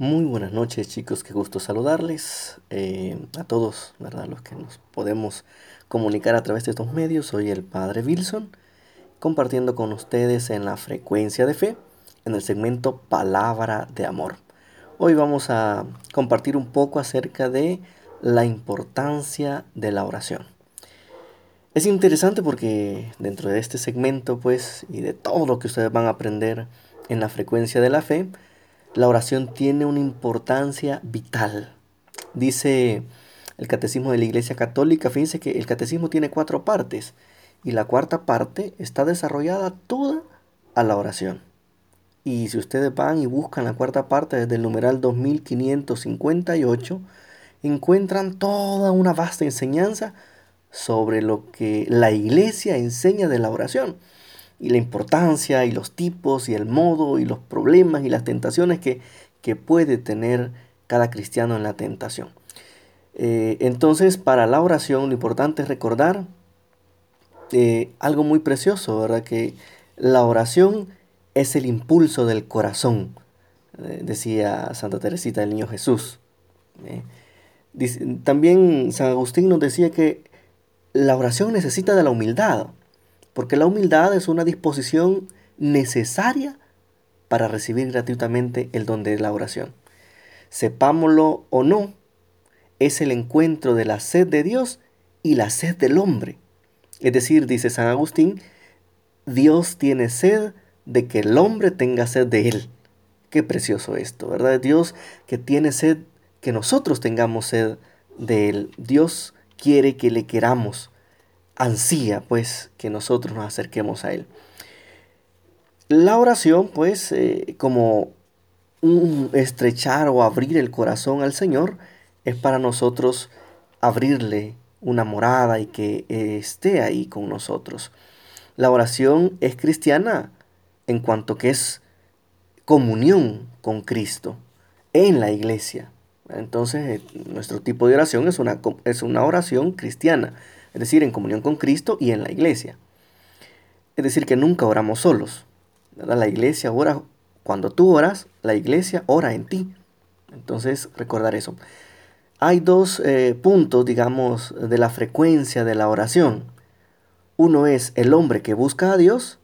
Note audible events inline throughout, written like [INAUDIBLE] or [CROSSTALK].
Muy buenas noches chicos, qué gusto saludarles eh, a todos, ¿verdad? Los que nos podemos comunicar a través de estos medios. Soy el Padre Wilson, compartiendo con ustedes en la frecuencia de fe, en el segmento Palabra de Amor. Hoy vamos a compartir un poco acerca de la importancia de la oración. Es interesante porque dentro de este segmento, pues, y de todo lo que ustedes van a aprender en la frecuencia de la fe, la oración tiene una importancia vital. Dice el Catecismo de la Iglesia Católica, fíjense que el Catecismo tiene cuatro partes y la cuarta parte está desarrollada toda a la oración. Y si ustedes van y buscan la cuarta parte desde el numeral 2558, encuentran toda una vasta enseñanza sobre lo que la iglesia enseña de la oración y la importancia y los tipos y el modo y los problemas y las tentaciones que, puede tener cada cristiano en la tentación. Eh, entonces, para la oración lo importante es recordar eh, algo muy precioso, ¿verdad? Que la oración es el impulso del corazón, eh, decía Santa Teresita del Niño Jesús. también San Agustín nos decía que la oración necesita de la humildad porque la humildad es una disposición necesaria para recibir gratuitamente el don de la oración. Sepámoslo o no, es el encuentro de la sed de Dios y la sed del hombre. Es decir, dice San Agustín, Dios tiene sed de que el hombre tenga sed de él. Qué precioso esto, ¿verdad? Dios que tiene sed, que nosotros tengamos sed de él. Dios quiere que le queramos ansía pues que nosotros nos acerquemos a Él. La oración pues eh, como un estrechar o abrir el corazón al Señor es para nosotros abrirle una morada y que esté ahí con nosotros. La oración es cristiana en cuanto que es comunión con Cristo en la iglesia. Entonces, eh, nuestro tipo de oración es una, es una oración cristiana es decir, en comunión con Cristo y en la iglesia. Es decir, que nunca oramos solos. La iglesia ora, cuando tú oras, la iglesia ora en ti. Entonces, recordar eso. Hay dos eh, puntos, digamos, de la frecuencia de la oración. Uno es el hombre que busca a Dios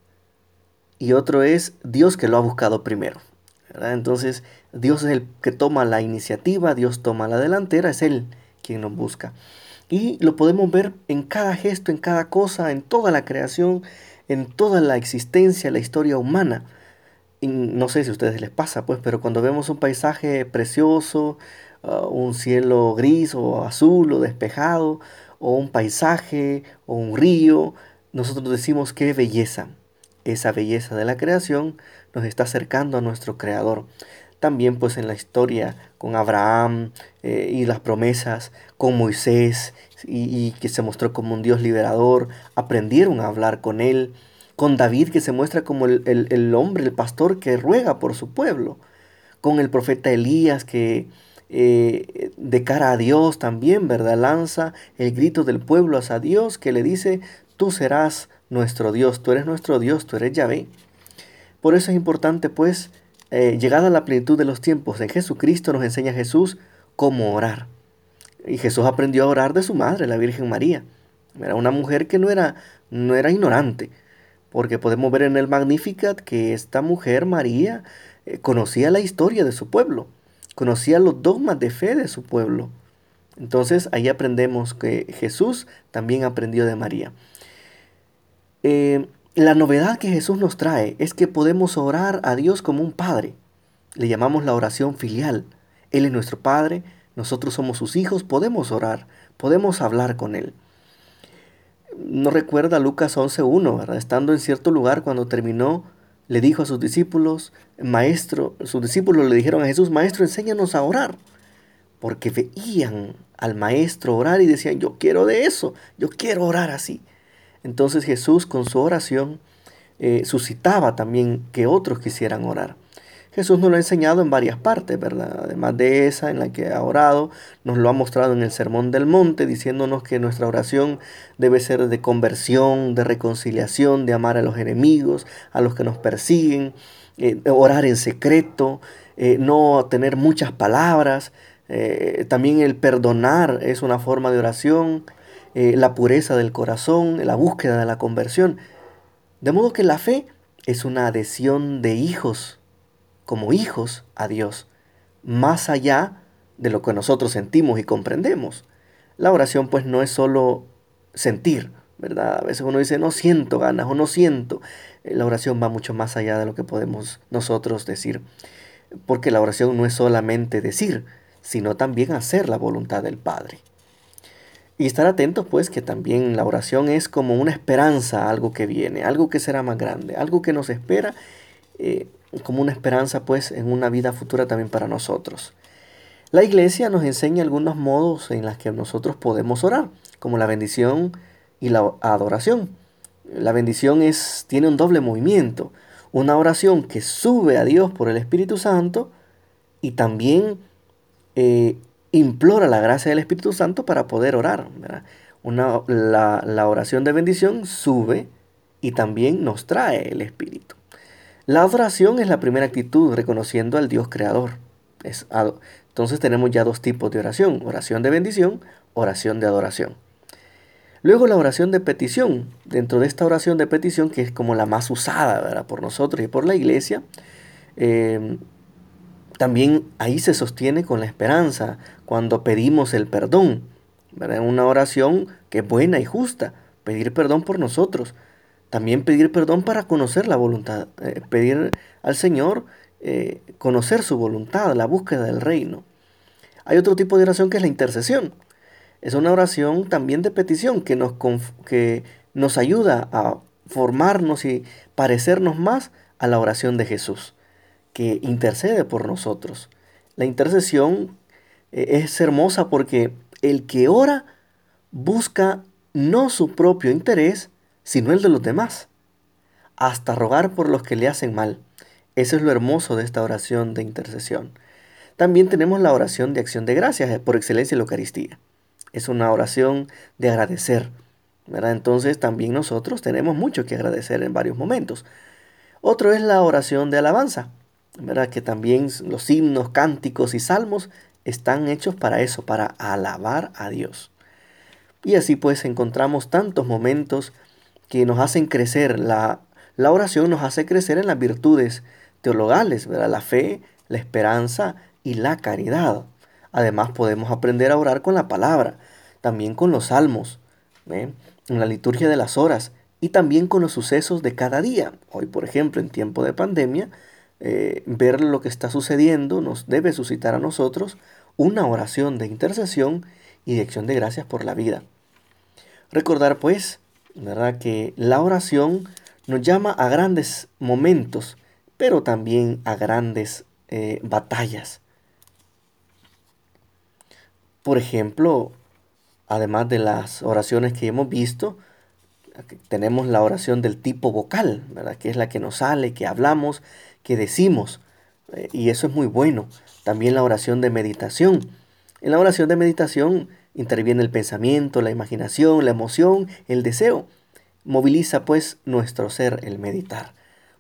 y otro es Dios que lo ha buscado primero. Entonces, Dios es el que toma la iniciativa, Dios toma la delantera, es Él quien nos busca. Y lo podemos ver en cada gesto, en cada cosa, en toda la creación, en toda la existencia, la historia humana. Y no sé si a ustedes les pasa, pues, pero cuando vemos un paisaje precioso, uh, un cielo gris o azul o despejado, o un paisaje o un río, nosotros decimos qué belleza. Esa belleza de la creación nos está acercando a nuestro Creador también pues en la historia con Abraham eh, y las promesas con Moisés y, que se mostró como un Dios liberador, aprendieron a hablar con él, con David que se muestra como el, hombre, el pastor que ruega por su pueblo, con el profeta Elías que eh, de cara a Dios también, ¿verdad? Lanza el grito del pueblo hacia Dios que le dice, tú serás nuestro Dios, tú eres nuestro Dios, tú eres Yahvé. Por eso es importante pues eh, llegada a la plenitud de los tiempos en Jesucristo, nos enseña Jesús cómo orar. Y Jesús aprendió a orar de su madre, la Virgen María. Era una mujer que no era, no era ignorante, porque podemos ver en el Magnificat que esta mujer, María, eh, conocía la historia de su pueblo, conocía los dogmas de fe de su pueblo. Entonces ahí aprendemos que Jesús también aprendió de María. Eh, la novedad que Jesús nos trae es que podemos orar a Dios como un Padre. Le llamamos la oración filial. Él es nuestro Padre, nosotros somos sus hijos, podemos orar, podemos hablar con Él. No recuerda Lucas 11.1, ¿verdad? Estando en cierto lugar cuando terminó, le dijo a sus discípulos, Maestro, sus discípulos le dijeron a Jesús, Maestro, enséñanos a orar. Porque veían al Maestro orar y decían, yo quiero de eso, yo quiero orar así. Entonces Jesús con su oración eh, suscitaba también que otros quisieran orar. Jesús nos lo ha enseñado en varias partes, ¿verdad? Además de esa en la que ha orado, nos lo ha mostrado en el Sermón del Monte, diciéndonos que nuestra oración debe ser de conversión, de reconciliación, de amar a los enemigos, a los que nos persiguen, eh, orar en secreto, eh, no tener muchas palabras, eh, también el perdonar es una forma de oración, la pureza del corazón, la búsqueda de la conversión. De modo que la fe es una adhesión de hijos, como hijos a Dios, más allá de lo que nosotros sentimos y comprendemos. La oración pues no es solo sentir, ¿verdad? A veces uno dice no siento ganas o no siento. Eh, la oración va mucho más allá de lo que podemos nosotros decir, porque la oración no es solamente decir, sino también hacer la voluntad del Padre. Y estar atentos pues que también la oración es como una esperanza algo que viene, algo que será más grande, algo que nos espera, eh, como una esperanza pues en una vida futura también para nosotros. La iglesia nos enseña algunos modos en los que nosotros podemos orar, como la bendición y la adoración. La bendición es, tiene un doble movimiento, una oración que sube a Dios por el Espíritu Santo y también eh, implora la gracia del Espíritu Santo para poder orar. Una, la, la oración de bendición sube y también nos trae el Espíritu. La adoración es la primera actitud reconociendo al Dios creador. Es, entonces tenemos ya dos tipos de oración, oración de bendición, oración de adoración. Luego la oración de petición. Dentro de esta oración de petición, que es como la más usada por nosotros y por la iglesia, eh, también ahí se sostiene con la esperanza cuando pedimos el perdón. ¿verdad? Una oración que es buena y justa, pedir perdón por nosotros. También pedir perdón para conocer la voluntad, eh, pedir al Señor eh, conocer su voluntad, la búsqueda del reino. Hay otro tipo de oración que es la intercesión. Es una oración también de petición que nos, que nos ayuda a formarnos y parecernos más a la oración de Jesús que intercede por nosotros. La intercesión eh, es hermosa porque el que ora busca no su propio interés, sino el de los demás, hasta rogar por los que le hacen mal. Eso es lo hermoso de esta oración de intercesión. También tenemos la oración de acción de gracias, eh, por excelencia la Eucaristía. Es una oración de agradecer. ¿verdad? Entonces también nosotros tenemos mucho que agradecer en varios momentos. Otro es la oración de alabanza. ¿verdad? Que también los himnos, cánticos y salmos están hechos para eso, para alabar a Dios. Y así pues encontramos tantos momentos que nos hacen crecer. La, la oración nos hace crecer en las virtudes teologales, ¿verdad? la fe, la esperanza y la caridad. Además podemos aprender a orar con la palabra, también con los salmos, en la liturgia de las horas y también con los sucesos de cada día. Hoy, por ejemplo, en tiempo de pandemia, eh, ver lo que está sucediendo nos debe suscitar a nosotros una oración de intercesión y de acción de gracias por la vida. Recordar pues, ¿verdad? Que la oración nos llama a grandes momentos, pero también a grandes eh, batallas. Por ejemplo, además de las oraciones que hemos visto, tenemos la oración del tipo vocal, ¿verdad? que es la que nos sale, que hablamos, que decimos. Eh, y eso es muy bueno. También la oración de meditación. En la oración de meditación interviene el pensamiento, la imaginación, la emoción, el deseo. Moviliza pues nuestro ser el meditar,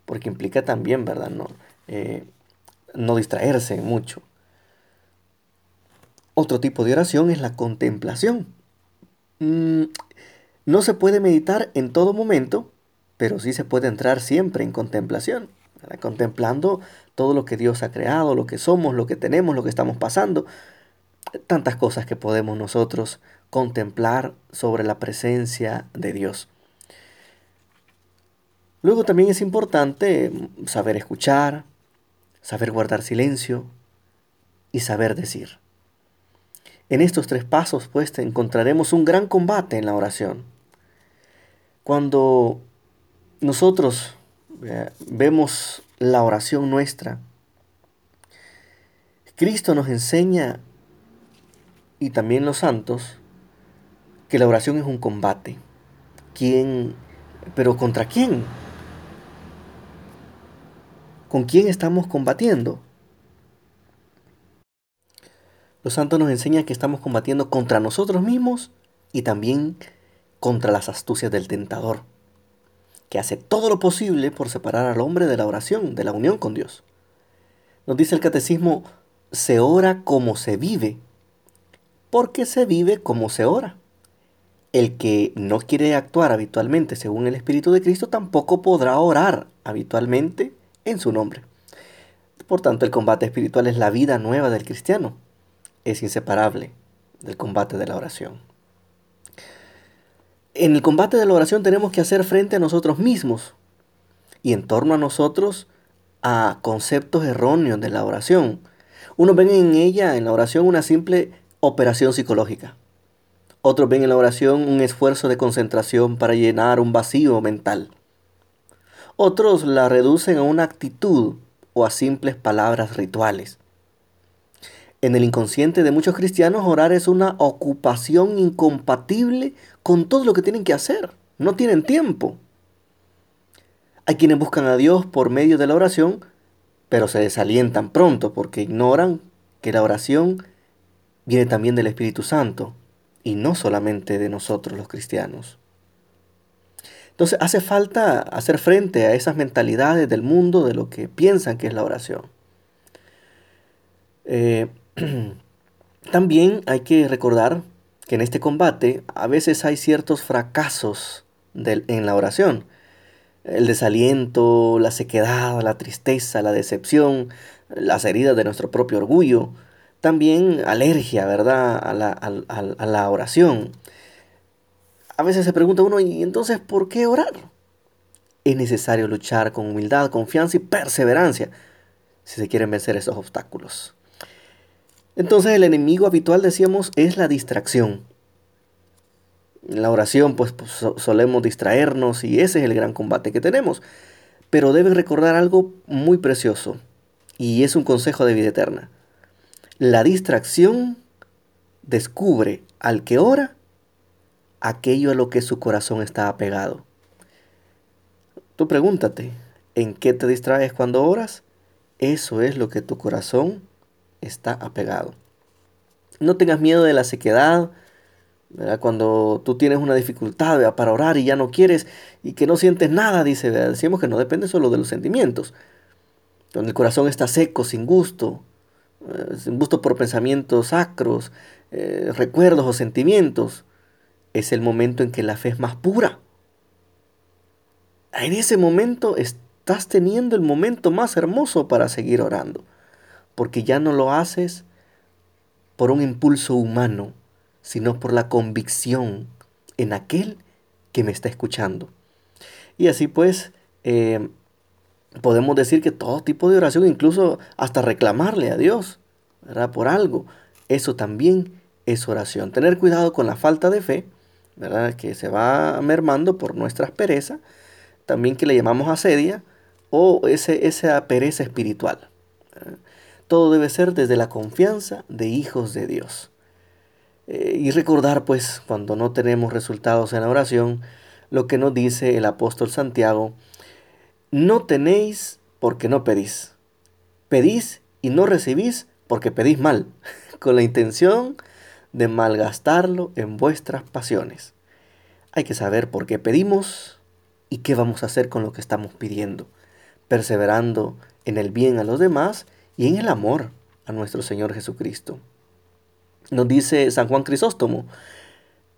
porque implica también, ¿verdad? No, eh, no distraerse mucho. Otro tipo de oración es la contemplación. Mm, no se puede meditar en todo momento, pero sí se puede entrar siempre en contemplación contemplando todo lo que Dios ha creado, lo que somos, lo que tenemos, lo que estamos pasando, tantas cosas que podemos nosotros contemplar sobre la presencia de Dios. Luego también es importante saber escuchar, saber guardar silencio y saber decir. En estos tres pasos, pues, encontraremos un gran combate en la oración. Cuando nosotros vemos la oración nuestra. Cristo nos enseña, y también los santos, que la oración es un combate. ¿Quién? ¿Pero contra quién? ¿Con quién estamos combatiendo? Los santos nos enseñan que estamos combatiendo contra nosotros mismos y también contra las astucias del tentador que hace todo lo posible por separar al hombre de la oración, de la unión con Dios. Nos dice el catecismo, se ora como se vive, porque se vive como se ora. El que no quiere actuar habitualmente según el Espíritu de Cristo tampoco podrá orar habitualmente en su nombre. Por tanto, el combate espiritual es la vida nueva del cristiano. Es inseparable del combate de la oración. En el combate de la oración tenemos que hacer frente a nosotros mismos y en torno a nosotros a conceptos erróneos de la oración. Unos ven en ella, en la oración, una simple operación psicológica. Otros ven en la oración un esfuerzo de concentración para llenar un vacío mental. Otros la reducen a una actitud o a simples palabras rituales. En el inconsciente de muchos cristianos orar es una ocupación incompatible con todo lo que tienen que hacer. No tienen tiempo. Hay quienes buscan a Dios por medio de la oración, pero se desalientan pronto porque ignoran que la oración viene también del Espíritu Santo y no solamente de nosotros los cristianos. Entonces hace falta hacer frente a esas mentalidades del mundo de lo que piensan que es la oración. Eh, [CLEARS THROAT] también hay que recordar que en este combate a veces hay ciertos fracasos en la oración. El desaliento, la sequedad, la tristeza, la decepción, las heridas de nuestro propio orgullo, también alergia, ¿verdad?, a la, oración. A veces se pregunta uno, ¿y entonces por qué orar? Es necesario luchar con humildad, confianza y perseverancia si se quieren vencer esos obstáculos. Entonces el enemigo habitual, decíamos, es la distracción. En la oración, pues, pues solemos distraernos y ese es el gran combate que tenemos. Pero deben recordar algo muy precioso y es un consejo de vida eterna. La distracción descubre al que ora aquello a lo que su corazón está apegado. Tú pregúntate, ¿en qué te distraes cuando oras? Eso es lo que tu corazón está apegado. No tengas miedo de la sequedad, cuando tú tienes una dificultad para orar y ya no quieres y que no sientes nada, dice, decimos que no depende solo de los sentimientos. Cuando el corazón está seco, sin gusto, gusto por pensamientos sacros, eh, recuerdos o sentimientos, es el momento en que la fe es más pura. En ese momento estás teniendo el momento más hermoso para seguir orando, porque ya no lo haces por un impulso humano, sino por la convicción en aquel que me está escuchando. Y así pues, eh, podemos decir que todo tipo de oración, incluso hasta reclamarle a Dios, ¿verdad? Por algo, eso también es oración. Tener cuidado con la falta de fe, ¿verdad? Que se va mermando por nuestra pereza, también que le llamamos asedia, o ese, esa pereza espiritual. Todo debe ser desde la confianza de hijos de Dios. Eh, y recordar, pues, cuando no tenemos resultados en la oración, lo que nos dice el apóstol Santiago, no tenéis porque no pedís. Pedís y no recibís porque pedís mal, [LAUGHS] con la intención de malgastarlo en vuestras pasiones. Hay que saber por qué pedimos y qué vamos a hacer con lo que estamos pidiendo, perseverando en el bien a los demás y en el amor a nuestro Señor Jesucristo. Nos dice San Juan Crisóstomo,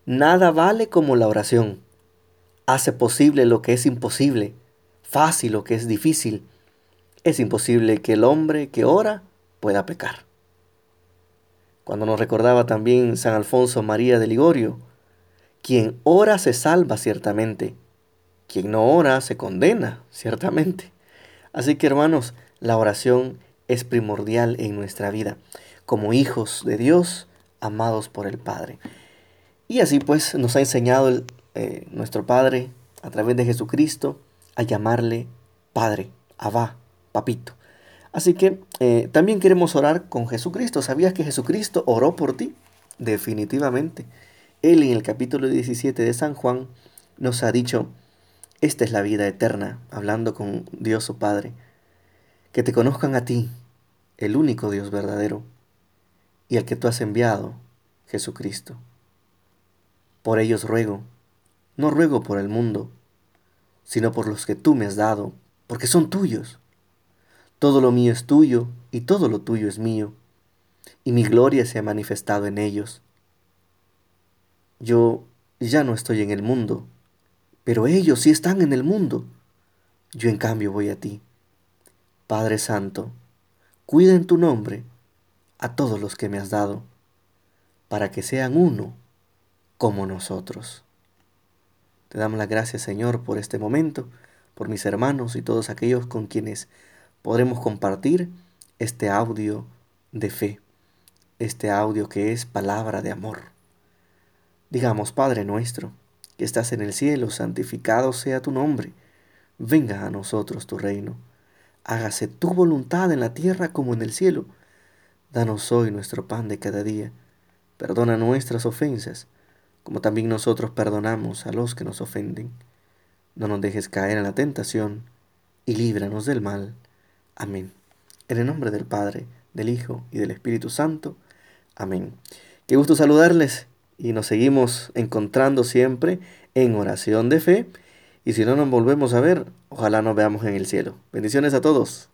nada vale como la oración. Hace posible lo que es imposible fácil o que es difícil, es imposible que el hombre que ora pueda pecar. Cuando nos recordaba también San Alfonso María de Ligorio, quien ora se salva ciertamente, quien no ora se condena ciertamente. Así que hermanos, la oración es primordial en nuestra vida, como hijos de Dios, amados por el Padre. Y así pues nos ha enseñado eh, nuestro Padre a través de Jesucristo a llamarle Padre, Abba, Papito. Así que eh, también queremos orar con Jesucristo. ¿Sabías que Jesucristo oró por ti? Definitivamente. Él en el capítulo 17 de San Juan nos ha dicho, esta es la vida eterna, hablando con Dios su Padre, que te conozcan a ti, el único Dios verdadero, y al que tú has enviado, Jesucristo. Por ellos ruego, no ruego por el mundo, sino por los que tú me has dado, porque son tuyos. Todo lo mío es tuyo y todo lo tuyo es mío, y mi gloria se ha manifestado en ellos. Yo ya no estoy en el mundo, pero ellos sí están en el mundo. Yo en cambio voy a ti. Padre Santo, cuida en tu nombre a todos los que me has dado, para que sean uno como nosotros. Te damos las gracias, Señor, por este momento, por mis hermanos y todos aquellos con quienes podremos compartir este audio de fe, este audio que es palabra de amor. Digamos, Padre nuestro, que estás en el cielo, santificado sea tu nombre, venga a nosotros tu reino, hágase tu voluntad en la tierra como en el cielo. Danos hoy nuestro pan de cada día, perdona nuestras ofensas, como también nosotros perdonamos a los que nos ofenden. No nos dejes caer en la tentación, y líbranos del mal. Amén. En el nombre del Padre, del Hijo y del Espíritu Santo. Amén. Qué gusto saludarles y nos seguimos encontrando siempre en oración de fe. Y si no nos volvemos a ver, ojalá nos veamos en el cielo. Bendiciones a todos.